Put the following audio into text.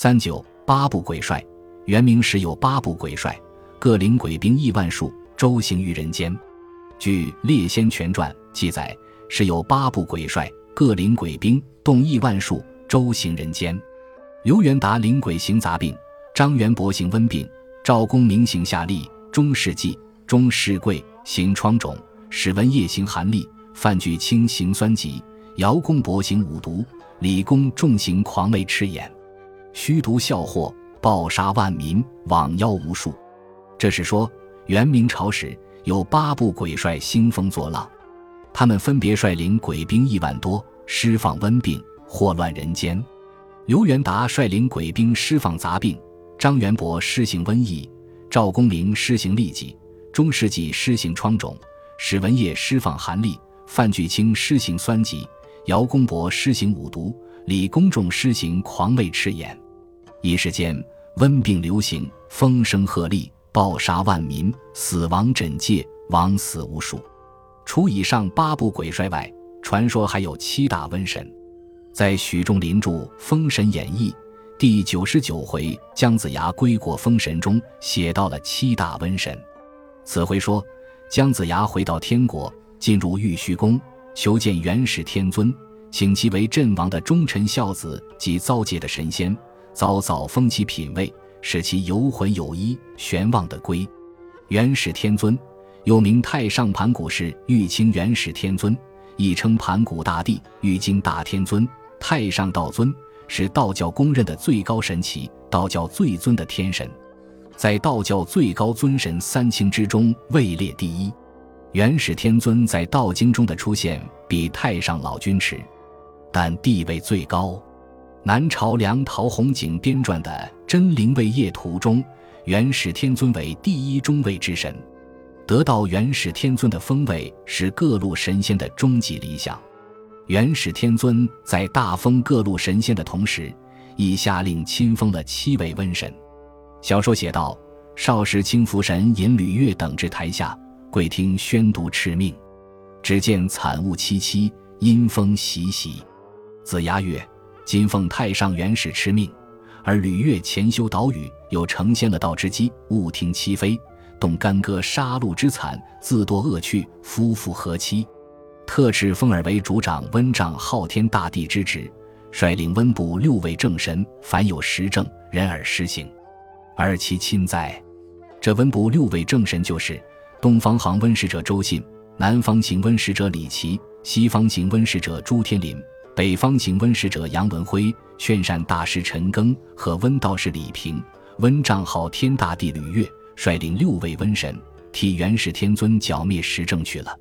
三九八部鬼帅，原名时有八部鬼帅，各领鬼兵亿万数，周行于人间。据《列仙全传》记载，是有八部鬼帅，各领鬼兵，动亿万数，周行人间。刘元达领鬼行杂病，张元博行温病，赵公明行下痢，钟世纪、钟世贵行疮肿，史文业行寒痢，范巨清行酸疾，姚公伯行五毒，李公重行狂胃赤眼。虚毒效祸，暴杀万民，网妖无数。这是说，元明朝时有八部鬼帅兴风作浪，他们分别率领鬼兵一万多，释放瘟病，祸乱人间。刘元达率领鬼兵释放杂病，张元博施行瘟疫，赵公明施行痢疾，钟世纪施行疮肿，史文业释放寒痢，范巨清施行酸疾，姚公博施行五毒，李公仲施行狂胃赤眼。一时间，瘟病流行，风声鹤唳，暴杀万民，死亡枕藉，枉死无数。除以上八部鬼帅外，传说还有七大瘟神。在许仲林著《封神演义》第九十九回“姜子牙归国封神”中写到了七大瘟神。此回说，姜子牙回到天国，进入玉虚宫，求见元始天尊，请其为阵亡的忠臣孝子及遭劫的神仙。早早封其品位，使其游魂有依，玄望的归。元始天尊又名太上盘古氏玉清元始天尊，亦称盘古大帝、玉京大天尊、太上道尊，是道教公认的最高神奇，道教最尊的天神，在道教最高尊神三清之中位列第一。元始天尊在道经中的出现比太上老君迟，但地位最高。南朝梁陶弘景编撰的《真灵位业图》中，元始天尊为第一中位之神，得到元始天尊的封位是各路神仙的终极理想。元始天尊在大封各路神仙的同时，亦下令亲封了七位瘟神。小说写道：少时清福神引吕月等至台下，跪听宣读敕命，只见惨雾凄凄，阴风习习。子牙曰。今奉太上元始敕命，而吕月潜修岛屿，又成仙了道之机，误听妻妃，动干戈杀戮之惨，自堕恶趣，夫妇何期。特敕封尔为主掌温丈昊天大帝之职，率领温部六位正神，凡有实政，人而施行。而其亲在，这温部六位正神就是东方行温使者周信，南方行温使者李琦，西方行温使者朱天林。北方行温使者杨文辉、劝善大师陈庚和温道士李平、温丈号天大帝吕岳率领六位瘟神，替元始天尊剿灭时政去了。